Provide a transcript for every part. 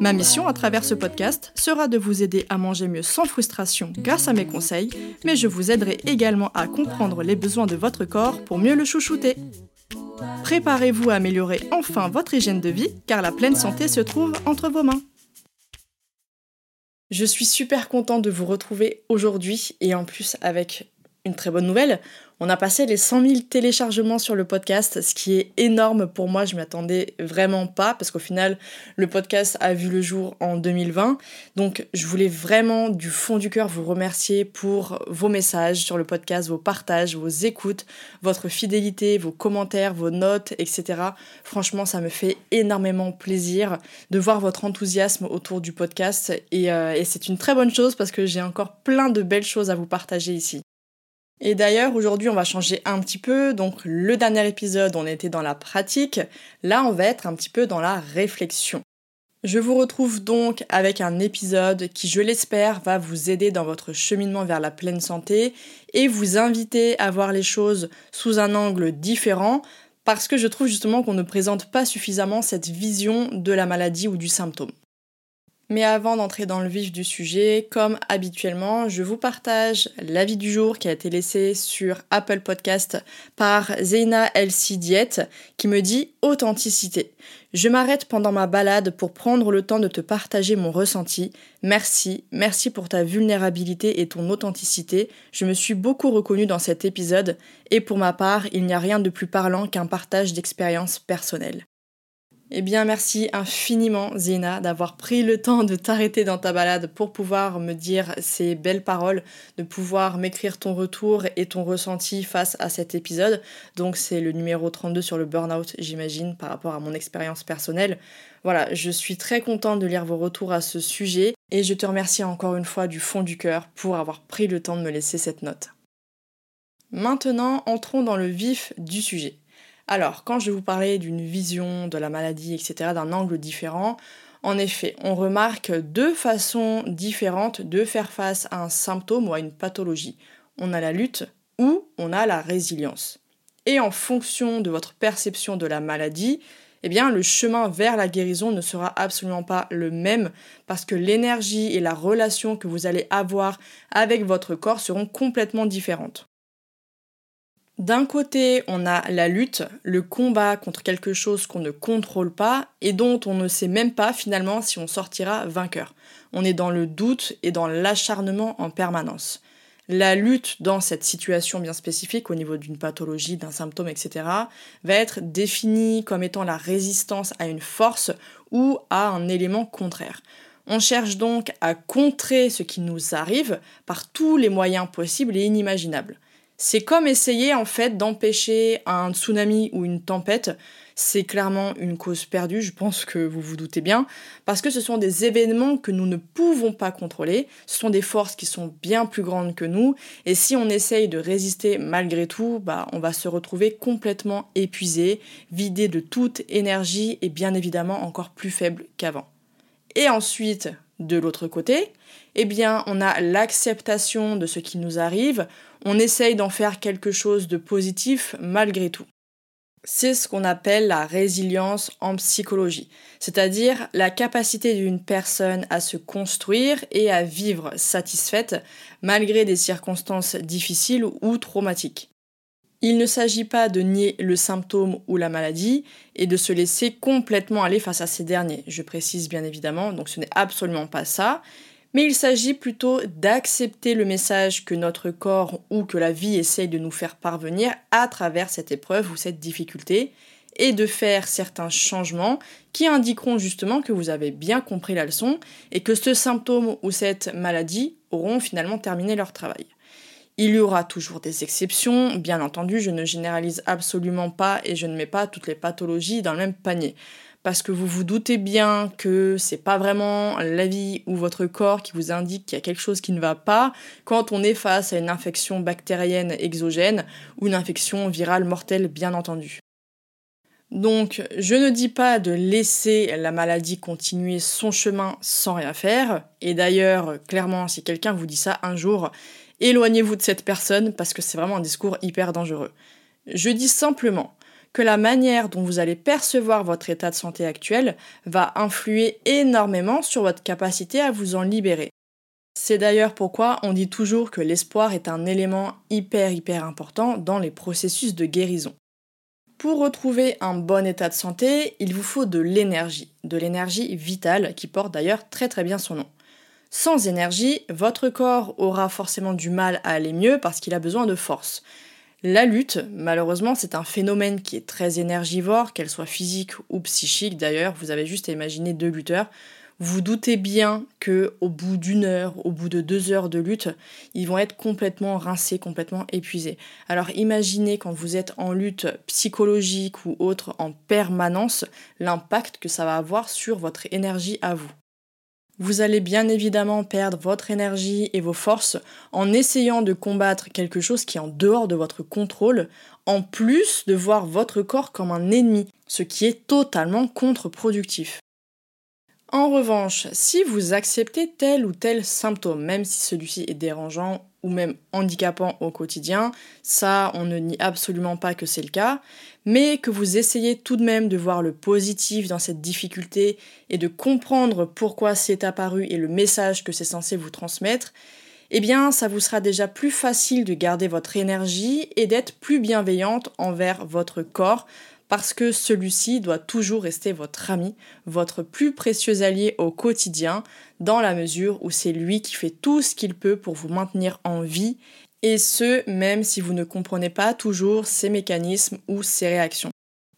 Ma mission à travers ce podcast sera de vous aider à manger mieux sans frustration grâce à mes conseils, mais je vous aiderai également à comprendre les besoins de votre corps pour mieux le chouchouter. Préparez-vous à améliorer enfin votre hygiène de vie car la pleine santé se trouve entre vos mains. Je suis super contente de vous retrouver aujourd'hui et en plus avec une très bonne nouvelle. On a passé les 100 000 téléchargements sur le podcast, ce qui est énorme pour moi. Je m'attendais vraiment pas parce qu'au final, le podcast a vu le jour en 2020. Donc, je voulais vraiment du fond du cœur vous remercier pour vos messages sur le podcast, vos partages, vos écoutes, votre fidélité, vos commentaires, vos notes, etc. Franchement, ça me fait énormément plaisir de voir votre enthousiasme autour du podcast et, euh, et c'est une très bonne chose parce que j'ai encore plein de belles choses à vous partager ici. Et d'ailleurs, aujourd'hui, on va changer un petit peu. Donc, le dernier épisode, on était dans la pratique. Là, on va être un petit peu dans la réflexion. Je vous retrouve donc avec un épisode qui, je l'espère, va vous aider dans votre cheminement vers la pleine santé et vous inviter à voir les choses sous un angle différent parce que je trouve justement qu'on ne présente pas suffisamment cette vision de la maladie ou du symptôme. Mais avant d'entrer dans le vif du sujet, comme habituellement, je vous partage l'avis du jour qui a été laissé sur Apple Podcast par Zeina Elsie Diet qui me dit authenticité. Je m'arrête pendant ma balade pour prendre le temps de te partager mon ressenti. Merci, merci pour ta vulnérabilité et ton authenticité. Je me suis beaucoup reconnue dans cet épisode et pour ma part, il n'y a rien de plus parlant qu'un partage d'expériences personnelles. Eh bien, merci infiniment, Zina, d'avoir pris le temps de t'arrêter dans ta balade pour pouvoir me dire ces belles paroles, de pouvoir m'écrire ton retour et ton ressenti face à cet épisode. Donc, c'est le numéro 32 sur le burn-out, j'imagine, par rapport à mon expérience personnelle. Voilà, je suis très contente de lire vos retours à ce sujet et je te remercie encore une fois du fond du cœur pour avoir pris le temps de me laisser cette note. Maintenant, entrons dans le vif du sujet. Alors, quand je vais vous parler d'une vision de la maladie, etc., d'un angle différent, en effet, on remarque deux façons différentes de faire face à un symptôme ou à une pathologie. On a la lutte ou on a la résilience. Et en fonction de votre perception de la maladie, eh bien, le chemin vers la guérison ne sera absolument pas le même parce que l'énergie et la relation que vous allez avoir avec votre corps seront complètement différentes. D'un côté, on a la lutte, le combat contre quelque chose qu'on ne contrôle pas et dont on ne sait même pas finalement si on sortira vainqueur. On est dans le doute et dans l'acharnement en permanence. La lutte dans cette situation bien spécifique au niveau d'une pathologie, d'un symptôme, etc., va être définie comme étant la résistance à une force ou à un élément contraire. On cherche donc à contrer ce qui nous arrive par tous les moyens possibles et inimaginables. C'est comme essayer en fait d'empêcher un tsunami ou une tempête. C'est clairement une cause perdue, je pense que vous vous doutez bien, parce que ce sont des événements que nous ne pouvons pas contrôler, ce sont des forces qui sont bien plus grandes que nous, et si on essaye de résister malgré tout, bah, on va se retrouver complètement épuisé, vidé de toute énergie et bien évidemment encore plus faible qu'avant. Et ensuite, de l'autre côté, eh bien, on a l'acceptation de ce qui nous arrive, on essaye d'en faire quelque chose de positif malgré tout. C'est ce qu'on appelle la résilience en psychologie, c'est-à-dire la capacité d'une personne à se construire et à vivre satisfaite malgré des circonstances difficiles ou traumatiques. Il ne s'agit pas de nier le symptôme ou la maladie et de se laisser complètement aller face à ces derniers. Je précise bien évidemment, donc ce n'est absolument pas ça mais il s'agit plutôt d'accepter le message que notre corps ou que la vie essaye de nous faire parvenir à travers cette épreuve ou cette difficulté, et de faire certains changements qui indiqueront justement que vous avez bien compris la leçon et que ce symptôme ou cette maladie auront finalement terminé leur travail. Il y aura toujours des exceptions, bien entendu, je ne généralise absolument pas et je ne mets pas toutes les pathologies dans le même panier. Parce que vous vous doutez bien que c'est pas vraiment la vie ou votre corps qui vous indique qu'il y a quelque chose qui ne va pas quand on est face à une infection bactérienne exogène ou une infection virale mortelle, bien entendu. Donc, je ne dis pas de laisser la maladie continuer son chemin sans rien faire. Et d'ailleurs, clairement, si quelqu'un vous dit ça un jour, éloignez-vous de cette personne parce que c'est vraiment un discours hyper dangereux. Je dis simplement que la manière dont vous allez percevoir votre état de santé actuel va influer énormément sur votre capacité à vous en libérer. C'est d'ailleurs pourquoi on dit toujours que l'espoir est un élément hyper hyper important dans les processus de guérison. Pour retrouver un bon état de santé, il vous faut de l'énergie, de l'énergie vitale qui porte d'ailleurs très très bien son nom. Sans énergie, votre corps aura forcément du mal à aller mieux parce qu'il a besoin de force. La lutte, malheureusement, c'est un phénomène qui est très énergivore, qu'elle soit physique ou psychique d'ailleurs. Vous avez juste à imaginer deux lutteurs. Vous doutez bien que au bout d'une heure, au bout de deux heures de lutte, ils vont être complètement rincés, complètement épuisés. Alors imaginez quand vous êtes en lutte psychologique ou autre en permanence, l'impact que ça va avoir sur votre énergie à vous. Vous allez bien évidemment perdre votre énergie et vos forces en essayant de combattre quelque chose qui est en dehors de votre contrôle, en plus de voir votre corps comme un ennemi, ce qui est totalement contre-productif. En revanche, si vous acceptez tel ou tel symptôme, même si celui-ci est dérangeant ou même handicapant au quotidien, ça on ne nie absolument pas que c'est le cas, mais que vous essayez tout de même de voir le positif dans cette difficulté et de comprendre pourquoi c'est apparu et le message que c'est censé vous transmettre, eh bien ça vous sera déjà plus facile de garder votre énergie et d'être plus bienveillante envers votre corps parce que celui-ci doit toujours rester votre ami, votre plus précieux allié au quotidien, dans la mesure où c'est lui qui fait tout ce qu'il peut pour vous maintenir en vie, et ce, même si vous ne comprenez pas toujours ses mécanismes ou ses réactions.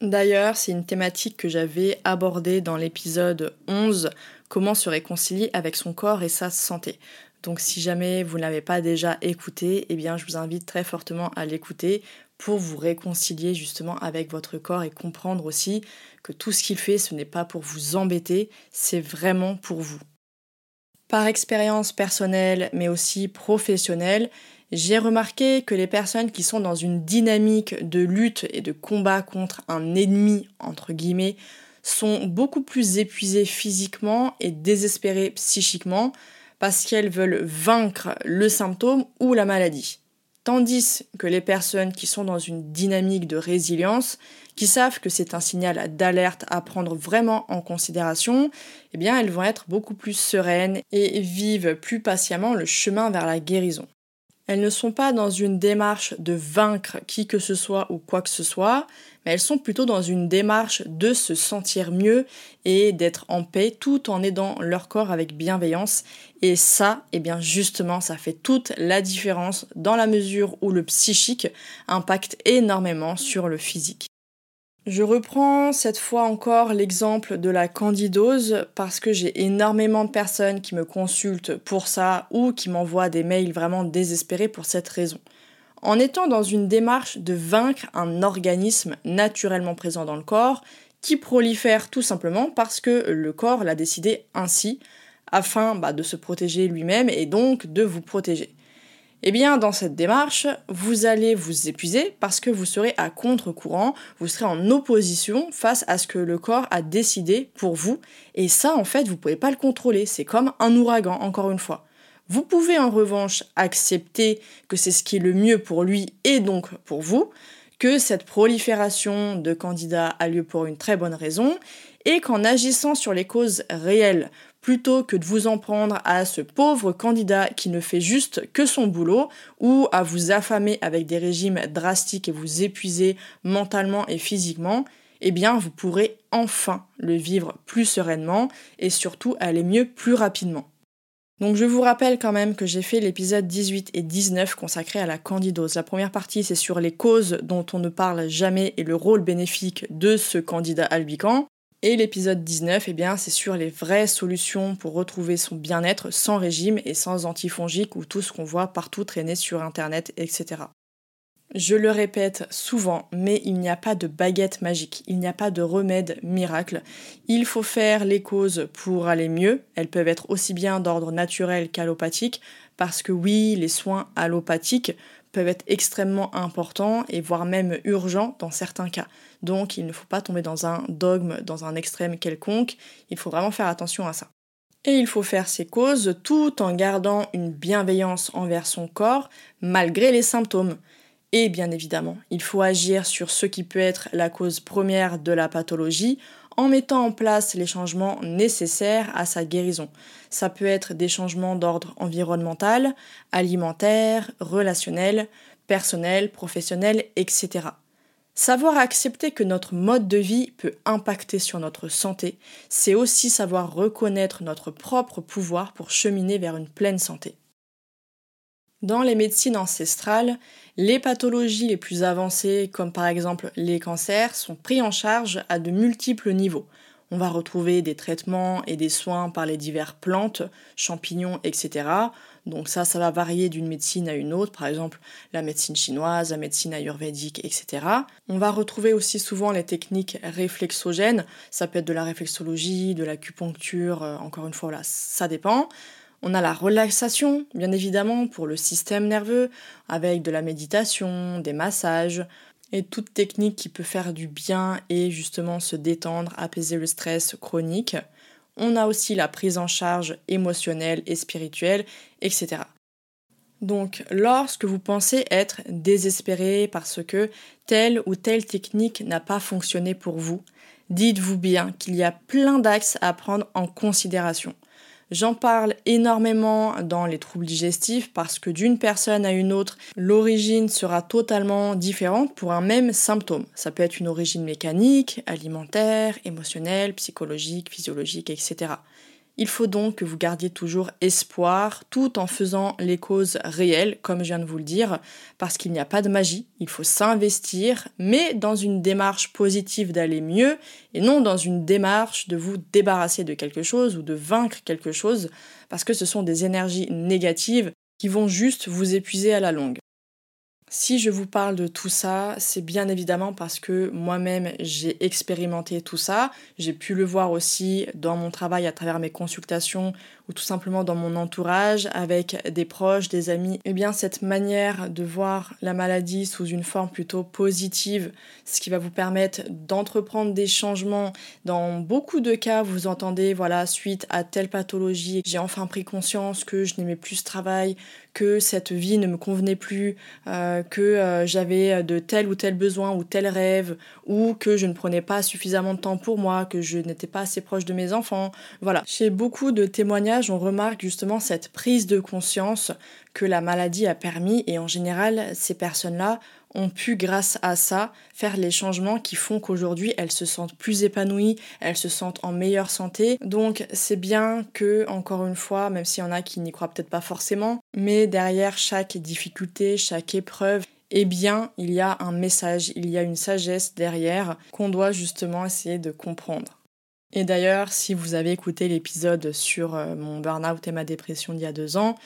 D'ailleurs, c'est une thématique que j'avais abordée dans l'épisode 11, comment se réconcilier avec son corps et sa santé. Donc si jamais vous ne l'avez pas déjà écouté, eh bien je vous invite très fortement à l'écouter pour vous réconcilier justement avec votre corps et comprendre aussi que tout ce qu'il fait, ce n'est pas pour vous embêter, c'est vraiment pour vous. Par expérience personnelle, mais aussi professionnelle, j'ai remarqué que les personnes qui sont dans une dynamique de lutte et de combat contre un ennemi, entre guillemets, sont beaucoup plus épuisées physiquement et désespérées psychiquement parce qu'elles veulent vaincre le symptôme ou la maladie. Tandis que les personnes qui sont dans une dynamique de résilience, qui savent que c'est un signal d'alerte à prendre vraiment en considération, eh bien elles vont être beaucoup plus sereines et vivent plus patiemment le chemin vers la guérison. Elles ne sont pas dans une démarche de vaincre qui que ce soit ou quoi que ce soit, mais elles sont plutôt dans une démarche de se sentir mieux et d'être en paix tout en aidant leur corps avec bienveillance. Et ça, eh bien justement, ça fait toute la différence dans la mesure où le psychique impacte énormément sur le physique. Je reprends cette fois encore l'exemple de la candidose parce que j'ai énormément de personnes qui me consultent pour ça ou qui m'envoient des mails vraiment désespérés pour cette raison. En étant dans une démarche de vaincre un organisme naturellement présent dans le corps qui prolifère tout simplement parce que le corps l'a décidé ainsi afin bah, de se protéger lui-même et donc de vous protéger. Eh bien, dans cette démarche, vous allez vous épuiser parce que vous serez à contre-courant, vous serez en opposition face à ce que le corps a décidé pour vous. Et ça, en fait, vous ne pouvez pas le contrôler. C'est comme un ouragan, encore une fois. Vous pouvez en revanche accepter que c'est ce qui est le mieux pour lui et donc pour vous, que cette prolifération de candidats a lieu pour une très bonne raison, et qu'en agissant sur les causes réelles, plutôt que de vous en prendre à ce pauvre candidat qui ne fait juste que son boulot, ou à vous affamer avec des régimes drastiques et vous épuiser mentalement et physiquement, eh bien vous pourrez enfin le vivre plus sereinement et surtout aller mieux plus rapidement. Donc je vous rappelle quand même que j'ai fait l'épisode 18 et 19 consacré à la candidose. La première partie c'est sur les causes dont on ne parle jamais et le rôle bénéfique de ce candidat albican. Et l'épisode 19, eh bien, c'est sur les vraies solutions pour retrouver son bien-être sans régime et sans antifongique ou tout ce qu'on voit partout traîner sur internet, etc. Je le répète souvent, mais il n'y a pas de baguette magique, il n'y a pas de remède miracle. Il faut faire les causes pour aller mieux. Elles peuvent être aussi bien d'ordre naturel qu'allopathique, parce que oui, les soins allopathiques peuvent être extrêmement importants et voire même urgents dans certains cas. Donc il ne faut pas tomber dans un dogme, dans un extrême quelconque, il faut vraiment faire attention à ça. Et il faut faire ces causes tout en gardant une bienveillance envers son corps malgré les symptômes. Et bien évidemment, il faut agir sur ce qui peut être la cause première de la pathologie en mettant en place les changements nécessaires à sa guérison. Ça peut être des changements d'ordre environnemental, alimentaire, relationnel, personnel, professionnel, etc. Savoir accepter que notre mode de vie peut impacter sur notre santé, c'est aussi savoir reconnaître notre propre pouvoir pour cheminer vers une pleine santé. Dans les médecines ancestrales, les pathologies les plus avancées, comme par exemple les cancers, sont pris en charge à de multiples niveaux. On va retrouver des traitements et des soins par les diverses plantes, champignons, etc. Donc ça, ça va varier d'une médecine à une autre, par exemple la médecine chinoise, la médecine ayurvédique, etc. On va retrouver aussi souvent les techniques réflexogènes, ça peut être de la réflexologie, de l'acupuncture, euh, encore une fois, là, ça dépend. On a la relaxation, bien évidemment, pour le système nerveux, avec de la méditation, des massages, et toute technique qui peut faire du bien et justement se détendre, apaiser le stress chronique. On a aussi la prise en charge émotionnelle et spirituelle, etc. Donc, lorsque vous pensez être désespéré parce que telle ou telle technique n'a pas fonctionné pour vous, dites-vous bien qu'il y a plein d'axes à prendre en considération. J'en parle énormément dans les troubles digestifs parce que d'une personne à une autre, l'origine sera totalement différente pour un même symptôme. Ça peut être une origine mécanique, alimentaire, émotionnelle, psychologique, physiologique, etc. Il faut donc que vous gardiez toujours espoir tout en faisant les causes réelles, comme je viens de vous le dire, parce qu'il n'y a pas de magie, il faut s'investir, mais dans une démarche positive d'aller mieux et non dans une démarche de vous débarrasser de quelque chose ou de vaincre quelque chose, parce que ce sont des énergies négatives qui vont juste vous épuiser à la longue. Si je vous parle de tout ça, c'est bien évidemment parce que moi-même j'ai expérimenté tout ça. J'ai pu le voir aussi dans mon travail à travers mes consultations ou tout simplement dans mon entourage avec des proches, des amis. Eh bien, cette manière de voir la maladie sous une forme plutôt positive, ce qui va vous permettre d'entreprendre des changements. Dans beaucoup de cas, vous entendez, voilà, suite à telle pathologie, j'ai enfin pris conscience que je n'aimais plus ce travail, que cette vie ne me convenait plus, euh, que euh, j'avais de tel ou tel besoin ou tel rêve, ou que je ne prenais pas suffisamment de temps pour moi, que je n'étais pas assez proche de mes enfants. Voilà, chez beaucoup de témoignages, on remarque justement cette prise de conscience que la maladie a permis, et en général, ces personnes-là ont pu, grâce à ça, faire les changements qui font qu'aujourd'hui elles se sentent plus épanouies, elles se sentent en meilleure santé. Donc c'est bien que, encore une fois, même s'il y en a qui n'y croient peut-être pas forcément, mais derrière chaque difficulté, chaque épreuve, eh bien, il y a un message, il y a une sagesse derrière qu'on doit justement essayer de comprendre. Et d'ailleurs, si vous avez écouté l'épisode sur euh, mon burn-out et ma dépression d'il y a deux ans,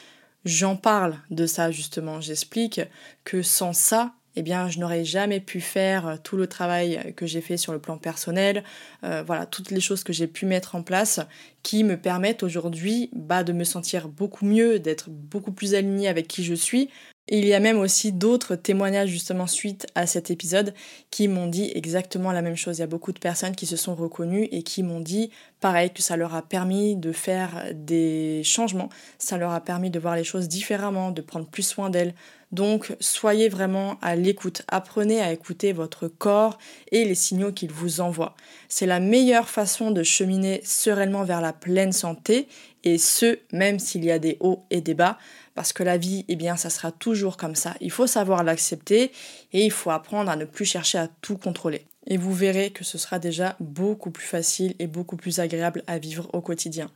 j'en parle de ça justement. J'explique que sans ça, eh bien, je n'aurais jamais pu faire euh, tout le travail que j'ai fait sur le plan personnel, euh, voilà, toutes les choses que j'ai pu mettre en place qui me permettent aujourd'hui bah, de me sentir beaucoup mieux, d'être beaucoup plus alignée avec qui je suis, il y a même aussi d'autres témoignages justement suite à cet épisode qui m'ont dit exactement la même chose. Il y a beaucoup de personnes qui se sont reconnues et qui m'ont dit pareil que ça leur a permis de faire des changements, ça leur a permis de voir les choses différemment, de prendre plus soin d'elles. Donc soyez vraiment à l'écoute, apprenez à écouter votre corps et les signaux qu'il vous envoie. C'est la meilleure façon de cheminer sereinement vers la pleine santé et ce, même s'il y a des hauts et des bas parce que la vie, eh bien, ça sera toujours comme ça. Il faut savoir l'accepter et il faut apprendre à ne plus chercher à tout contrôler. Et vous verrez que ce sera déjà beaucoup plus facile et beaucoup plus agréable à vivre au quotidien.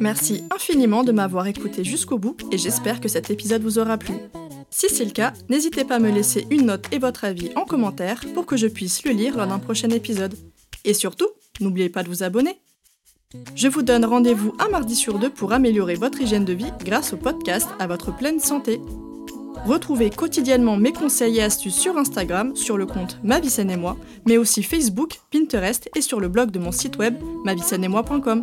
Merci infiniment de m'avoir écouté jusqu'au bout et j'espère que cet épisode vous aura plu. Si c'est le cas, n'hésitez pas à me laisser une note et votre avis en commentaire pour que je puisse le lire lors d'un prochain épisode. Et surtout, n'oubliez pas de vous abonner. Je vous donne rendez-vous un mardi sur deux pour améliorer votre hygiène de vie grâce au podcast à votre pleine santé. Retrouvez quotidiennement mes conseils et astuces sur Instagram, sur le compte Ma et moi, mais aussi Facebook, Pinterest et sur le blog de mon site web moi.com.